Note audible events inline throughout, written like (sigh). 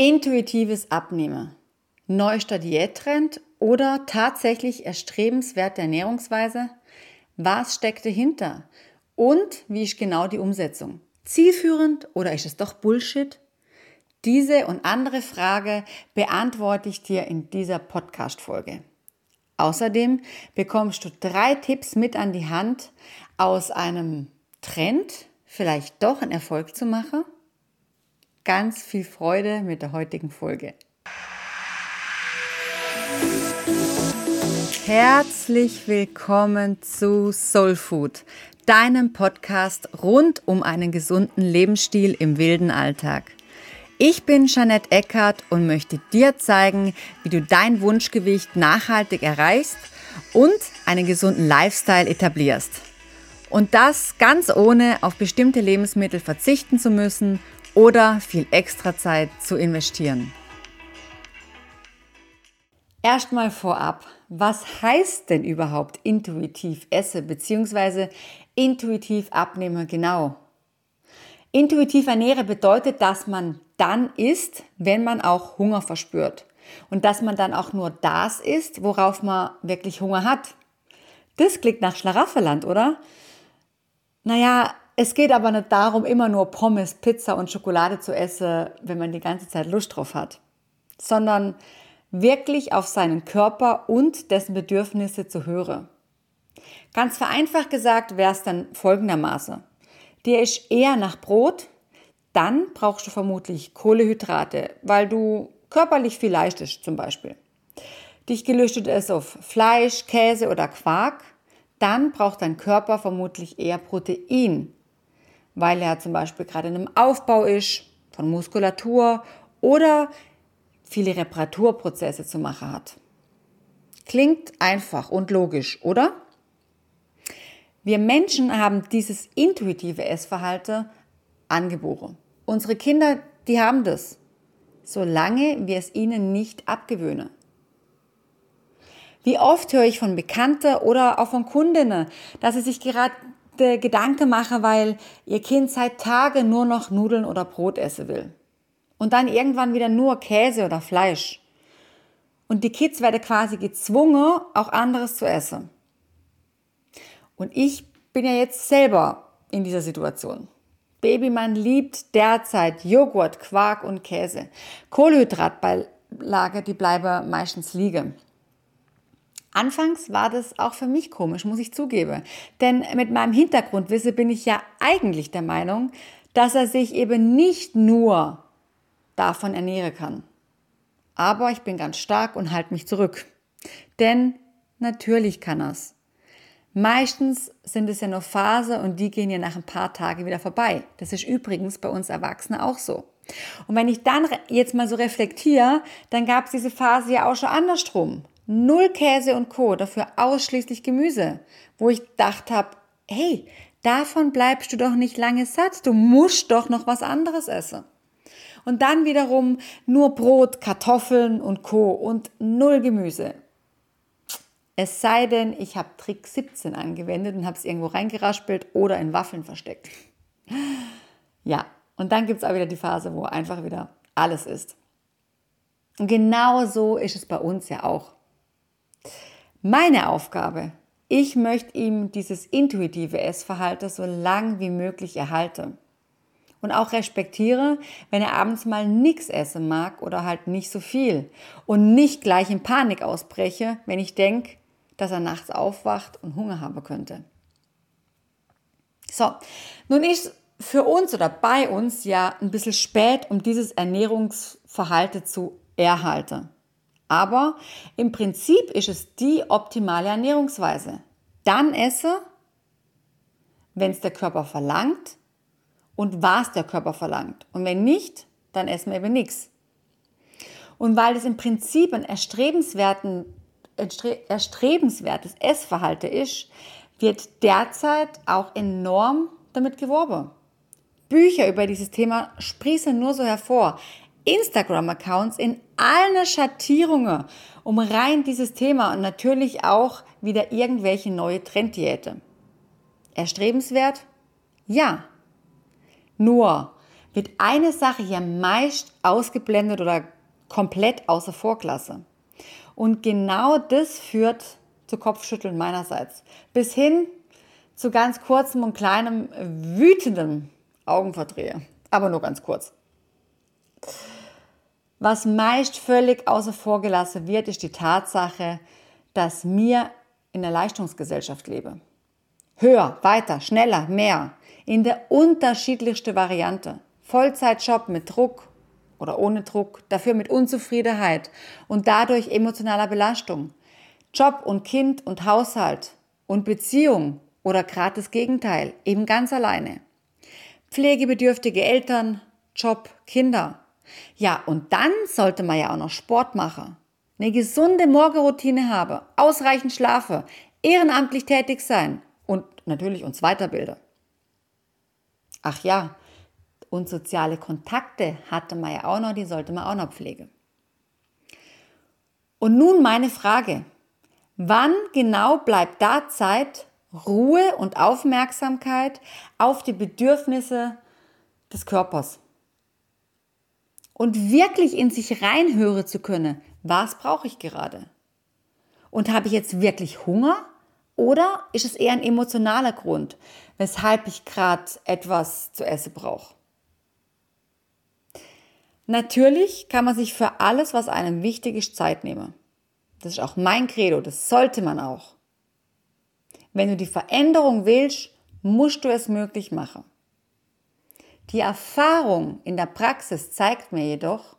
Intuitives Abnehmen. Neuester Diättrend oder tatsächlich erstrebenswerte Ernährungsweise? Was steckt dahinter? Und wie ist genau die Umsetzung? Zielführend oder ist es doch Bullshit? Diese und andere Frage beantworte ich dir in dieser Podcast-Folge. Außerdem bekommst du drei Tipps mit an die Hand, aus einem Trend vielleicht doch einen Erfolg zu machen ganz viel Freude mit der heutigen Folge. Herzlich willkommen zu Soul Food, deinem Podcast rund um einen gesunden Lebensstil im wilden Alltag. Ich bin Jeanette Eckert und möchte dir zeigen, wie du dein Wunschgewicht nachhaltig erreichst und einen gesunden Lifestyle etablierst. Und das ganz ohne auf bestimmte Lebensmittel verzichten zu müssen oder viel extra Zeit zu investieren. Erstmal vorab, was heißt denn überhaupt intuitiv esse bzw. intuitiv abnehme genau? Intuitiv ernähre bedeutet, dass man dann isst, wenn man auch Hunger verspürt und dass man dann auch nur das isst, worauf man wirklich Hunger hat. Das klingt nach Schlaraffenland, oder? Naja, es geht aber nicht darum, immer nur Pommes, Pizza und Schokolade zu essen, wenn man die ganze Zeit Lust drauf hat, sondern wirklich auf seinen Körper und dessen Bedürfnisse zu hören. Ganz vereinfacht gesagt wäre es dann folgendermaßen. Dir ist eher nach Brot, dann brauchst du vermutlich Kohlehydrate, weil du körperlich viel leistest zum Beispiel. Dich gelüstet es auf Fleisch, Käse oder Quark, dann braucht dein Körper vermutlich eher Protein, weil er zum Beispiel gerade in einem Aufbau ist von Muskulatur oder viele Reparaturprozesse zu machen hat. Klingt einfach und logisch, oder? Wir Menschen haben dieses intuitive Essverhalten angeboren. Unsere Kinder, die haben das, solange wir es ihnen nicht abgewöhnen. Wie oft höre ich von Bekannten oder auch von Kundinnen, dass sie sich gerade Gedanken machen, weil ihr Kind seit Tagen nur noch Nudeln oder Brot essen will. Und dann irgendwann wieder nur Käse oder Fleisch. Und die Kids werden quasi gezwungen, auch anderes zu essen. Und ich bin ja jetzt selber in dieser Situation. Babymann liebt derzeit Joghurt, Quark und Käse. Kohlenhydratbeilage, die bleiben meistens liegen. Anfangs war das auch für mich komisch, muss ich zugeben. Denn mit meinem Hintergrundwissen bin ich ja eigentlich der Meinung, dass er sich eben nicht nur davon ernähren kann. Aber ich bin ganz stark und halte mich zurück. Denn natürlich kann er's. Meistens sind es ja nur Phase und die gehen ja nach ein paar Tagen wieder vorbei. Das ist übrigens bei uns Erwachsenen auch so. Und wenn ich dann jetzt mal so reflektiere, dann gab es diese Phase ja auch schon andersrum. Null Käse und Co., dafür ausschließlich Gemüse, wo ich gedacht habe, hey, davon bleibst du doch nicht lange satt, du musst doch noch was anderes essen. Und dann wiederum nur Brot, Kartoffeln und Co. und null Gemüse. Es sei denn, ich habe Trick 17 angewendet und habe es irgendwo reingeraspelt oder in Waffeln versteckt. Ja, und dann gibt es auch wieder die Phase, wo einfach wieder alles ist. Und genau so ist es bei uns ja auch. Meine Aufgabe, ich möchte ihm dieses intuitive Essverhalten so lang wie möglich erhalten. Und auch respektiere, wenn er abends mal nichts essen mag oder halt nicht so viel. Und nicht gleich in Panik ausbreche, wenn ich denke, dass er nachts aufwacht und Hunger haben könnte. So, nun ist für uns oder bei uns ja ein bisschen spät, um dieses Ernährungsverhalten zu erhalten. Aber im Prinzip ist es die optimale Ernährungsweise. Dann esse, wenn es der Körper verlangt und was der Körper verlangt. Und wenn nicht, dann essen wir eben nichts. Und weil es im Prinzip ein erstrebenswerten, erstrebenswertes Essverhalten ist, wird derzeit auch enorm damit geworben. Bücher über dieses Thema sprießen nur so hervor. Instagram-Accounts in allen Schattierungen um rein dieses Thema und natürlich auch wieder irgendwelche neue Trenddiäte. Erstrebenswert? Ja. Nur, wird eine Sache hier meist ausgeblendet oder komplett außer Vorklasse. Und genau das führt zu Kopfschütteln meinerseits. Bis hin zu ganz kurzem und kleinem wütenden Augenverdrehe. Aber nur ganz kurz. Was meist völlig außer Vorgelassen wird, ist die Tatsache, dass mir in der Leistungsgesellschaft lebe. Höher, weiter, schneller, mehr. In der unterschiedlichsten Variante. Vollzeitjob mit Druck oder ohne Druck, dafür mit Unzufriedenheit und dadurch emotionaler Belastung. Job und Kind und Haushalt und Beziehung oder gerade das Gegenteil, eben ganz alleine. Pflegebedürftige Eltern, Job, Kinder. Ja, und dann sollte man ja auch noch Sport machen, eine gesunde Morgenroutine haben, ausreichend schlafen, ehrenamtlich tätig sein und natürlich uns weiterbilden. Ach ja, und soziale Kontakte hatte man ja auch noch, die sollte man auch noch pflegen. Und nun meine Frage. Wann genau bleibt da Zeit, Ruhe und Aufmerksamkeit auf die Bedürfnisse des Körpers? Und wirklich in sich reinhören zu können, was brauche ich gerade? Und habe ich jetzt wirklich Hunger oder ist es eher ein emotionaler Grund, weshalb ich gerade etwas zu essen brauche? Natürlich kann man sich für alles, was einem wichtig ist, Zeit nehmen. Das ist auch mein Credo, das sollte man auch. Wenn du die Veränderung willst, musst du es möglich machen. Die Erfahrung in der Praxis zeigt mir jedoch,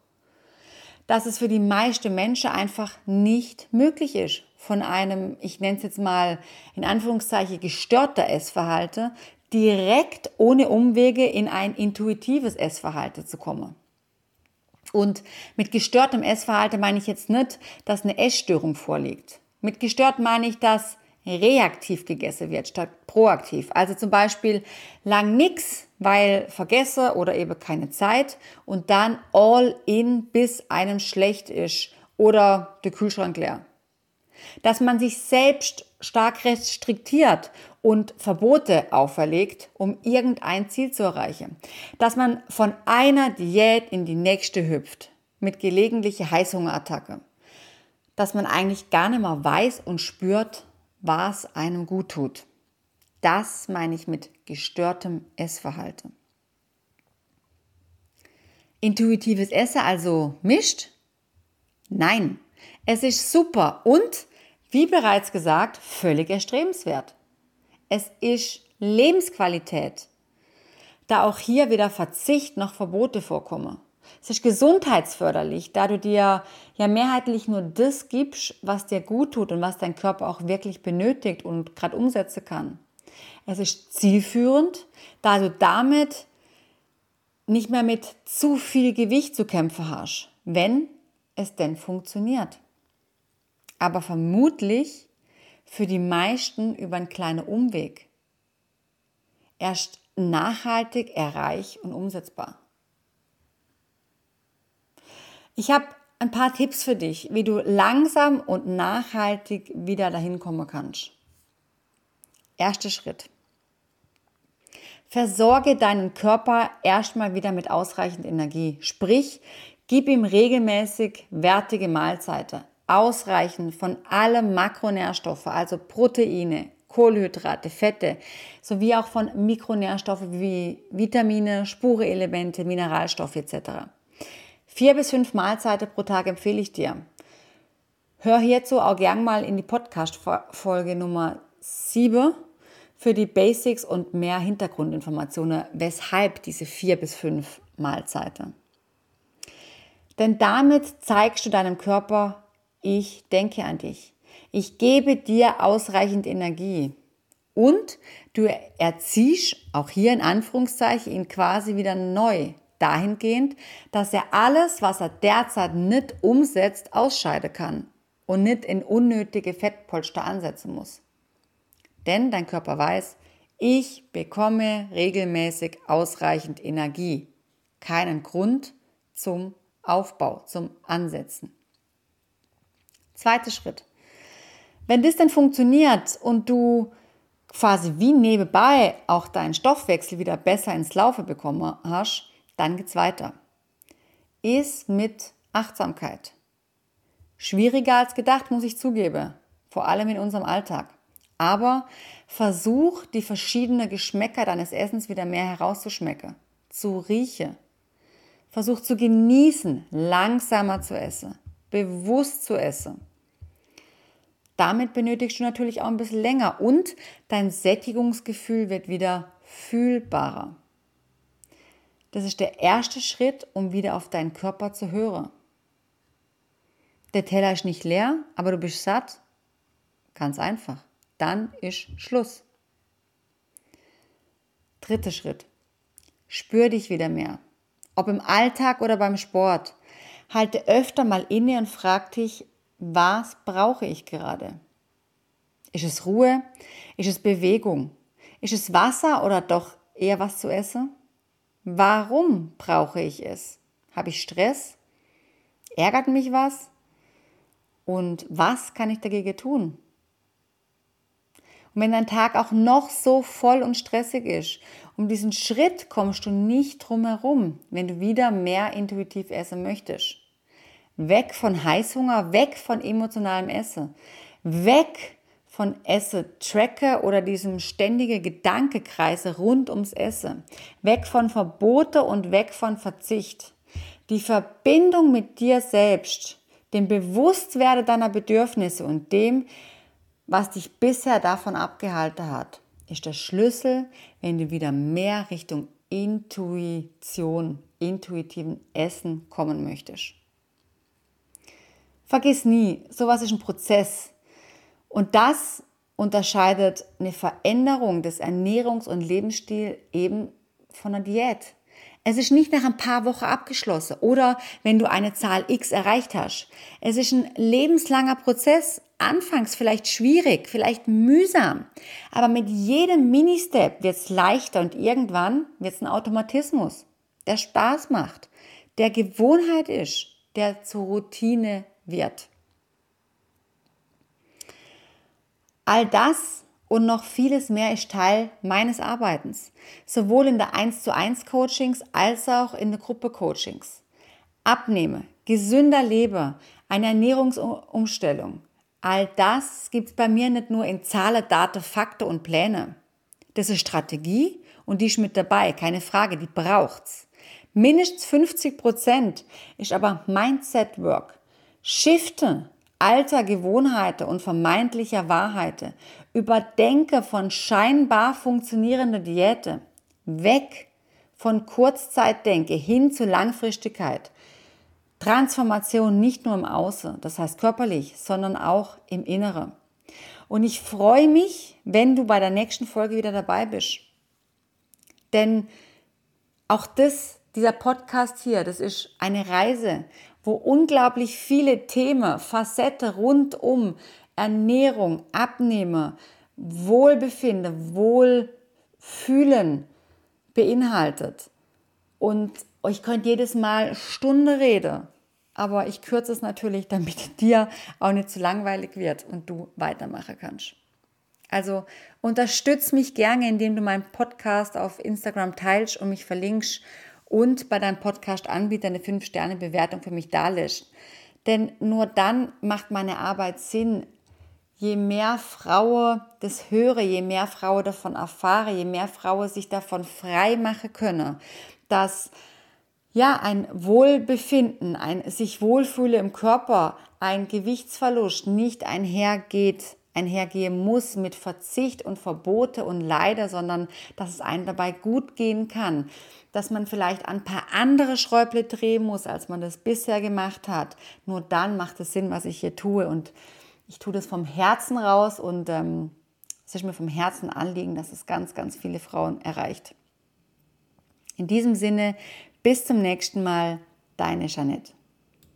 dass es für die meisten Menschen einfach nicht möglich ist, von einem, ich nenne es jetzt mal in Anführungszeichen, gestörter Essverhalten direkt ohne Umwege in ein intuitives Essverhalten zu kommen. Und mit gestörtem Essverhalten meine ich jetzt nicht, dass eine Essstörung vorliegt. Mit gestört meine ich, dass reaktiv gegessen wird statt proaktiv. Also zum Beispiel lang nix, weil vergesse oder eben keine Zeit und dann all in, bis einem schlecht ist oder der Kühlschrank leer. Dass man sich selbst stark restriktiert und Verbote auferlegt, um irgendein Ziel zu erreichen. Dass man von einer Diät in die nächste hüpft, mit gelegentlicher Heißhungerattacke. Dass man eigentlich gar nicht mehr weiß und spürt, was einem gut tut. Das meine ich mit gestörtem Essverhalten. Intuitives Essen also mischt? Nein, es ist super und, wie bereits gesagt, völlig erstrebenswert. Es ist Lebensqualität, da auch hier weder Verzicht noch Verbote vorkommen. Es ist gesundheitsförderlich, da du dir ja mehrheitlich nur das gibst, was dir gut tut und was dein Körper auch wirklich benötigt und gerade umsetzen kann. Es ist zielführend, da du damit nicht mehr mit zu viel Gewicht zu kämpfen hast, wenn es denn funktioniert. Aber vermutlich für die meisten über einen kleinen Umweg. Erst nachhaltig, erreich und umsetzbar. Ich habe ein paar Tipps für dich, wie du langsam und nachhaltig wieder dahin kommen kannst. Erster Schritt. Versorge deinen Körper erstmal wieder mit ausreichend Energie. Sprich, gib ihm regelmäßig wertige Mahlzeiten ausreichend von allen Makronährstoffe, also Proteine, Kohlenhydrate, Fette, sowie auch von Mikronährstoffen wie Vitamine, Spureelemente, Mineralstoffe etc. Vier bis fünf Mahlzeiten pro Tag empfehle ich dir. Hör hierzu auch gern mal in die Podcast-Folge Nummer 7 für die Basics und mehr Hintergrundinformationen, weshalb diese vier bis fünf Mahlzeiten. Denn damit zeigst du deinem Körper, ich denke an dich. Ich gebe dir ausreichend Energie. Und du erziehst, auch hier in Anführungszeichen, ihn quasi wieder neu. Dahingehend, dass er alles, was er derzeit nicht umsetzt, ausscheiden kann und nicht in unnötige Fettpolster ansetzen muss. Denn dein Körper weiß, ich bekomme regelmäßig ausreichend Energie. Keinen Grund zum Aufbau, zum Ansetzen. Zweiter Schritt. Wenn das dann funktioniert und du quasi wie nebenbei auch deinen Stoffwechsel wieder besser ins Laufe bekommen hast, Dann geht's weiter. Iss mit Achtsamkeit. Schwieriger als gedacht, muss ich zugeben. Vor allem in unserem Alltag. Aber versuch, die verschiedenen Geschmäcker deines Essens wieder mehr herauszuschmecken. Zu riechen. Versuch zu genießen, langsamer zu essen, bewusst zu essen. Damit benötigst du natürlich auch ein bisschen länger und dein Sättigungsgefühl wird wieder fühlbarer. Das ist der erste Schritt, um wieder auf deinen Körper zu hören. Der Teller ist nicht leer, aber du bist satt. Ganz einfach. Dann ist Schluss. Dritter Schritt. Spür dich wieder mehr. Ob im Alltag oder beim Sport. Halte öfter mal inne und frag dich, was brauche ich gerade? Ist es Ruhe? Ist es Bewegung? Ist es Wasser oder doch eher was zu essen? Warum brauche ich es? Habe ich Stress? Ärgert mich was? Und was kann ich dagegen tun? Und wenn dein Tag auch noch so voll und stressig ist, um diesen Schritt kommst du nicht drum herum, wenn du wieder mehr intuitiv essen möchtest. Weg von Heißhunger, weg von emotionalem Essen, weg von Esse-Tracker oder diesem ständigen Gedankekreise rund ums Essen. Weg von Verbote und weg von Verzicht. Die Verbindung mit dir selbst, dem Bewusstwerde deiner Bedürfnisse und dem, was dich bisher davon abgehalten hat, ist der Schlüssel, wenn du wieder mehr Richtung Intuition, intuitiven Essen kommen möchtest. Vergiss nie, sowas ist ein Prozess. Und das unterscheidet eine Veränderung des Ernährungs- und Lebensstils eben von einer Diät. Es ist nicht nach ein paar Wochen abgeschlossen oder wenn du eine Zahl X erreicht hast. Es ist ein lebenslanger Prozess, anfangs vielleicht schwierig, vielleicht mühsam, aber mit jedem Mini-Step wird es leichter und irgendwann wird es ein Automatismus, der Spaß macht, der Gewohnheit ist, der zur Routine wird. All das und noch vieles mehr ist Teil meines Arbeitens, sowohl in der 1 zu 1 Coachings als auch in der Gruppe Coachings. Abnehme, gesünder lebe, eine Ernährungsumstellung. All das gibt es bei mir nicht nur in Zahlen, Daten, Fakten und Pläne. Das ist Strategie und die ist mit dabei, keine Frage, die braucht's. Mindestens 50 Prozent ist aber Mindset Work. Shifte alter Gewohnheiten und vermeintlicher Wahrheiten, Überdenke von scheinbar funktionierender Diäte, weg von Kurzzeitdenke hin zu Langfristigkeit. Transformation nicht nur im Außen, das heißt körperlich, sondern auch im Inneren. Und ich freue mich, wenn du bei der nächsten Folge wieder dabei bist. Denn auch das, dieser Podcast hier, das ist eine Reise wo unglaublich viele Themen, Facetten rund um Ernährung, Abnehmer, Wohlbefinden, Wohlfühlen beinhaltet. Und ich könnte jedes Mal Stunde reden, aber ich kürze es natürlich, damit (laughs) dir auch nicht zu langweilig wird und du weitermachen kannst. Also unterstütz mich gerne, indem du meinen Podcast auf Instagram teilst und mich verlinkst und bei deinem Podcast-Anbieter eine 5-Sterne-Bewertung für mich dalässt. Denn nur dann macht meine Arbeit Sinn. Je mehr Frauen das höre, je mehr Frauen davon erfahre, je mehr Frauen sich davon frei machen können, dass ja, ein Wohlbefinden, ein sich wohlfühle im Körper, ein Gewichtsverlust nicht einhergeht, einhergehen muss mit Verzicht und Verbote und Leider, sondern dass es einem dabei gut gehen kann dass man vielleicht ein paar andere Schräuble drehen muss, als man das bisher gemacht hat. Nur dann macht es Sinn, was ich hier tue. Und ich tue das vom Herzen raus und ähm, es ist mir vom Herzen anliegen, dass es ganz, ganz viele Frauen erreicht. In diesem Sinne, bis zum nächsten Mal, deine Jeanette.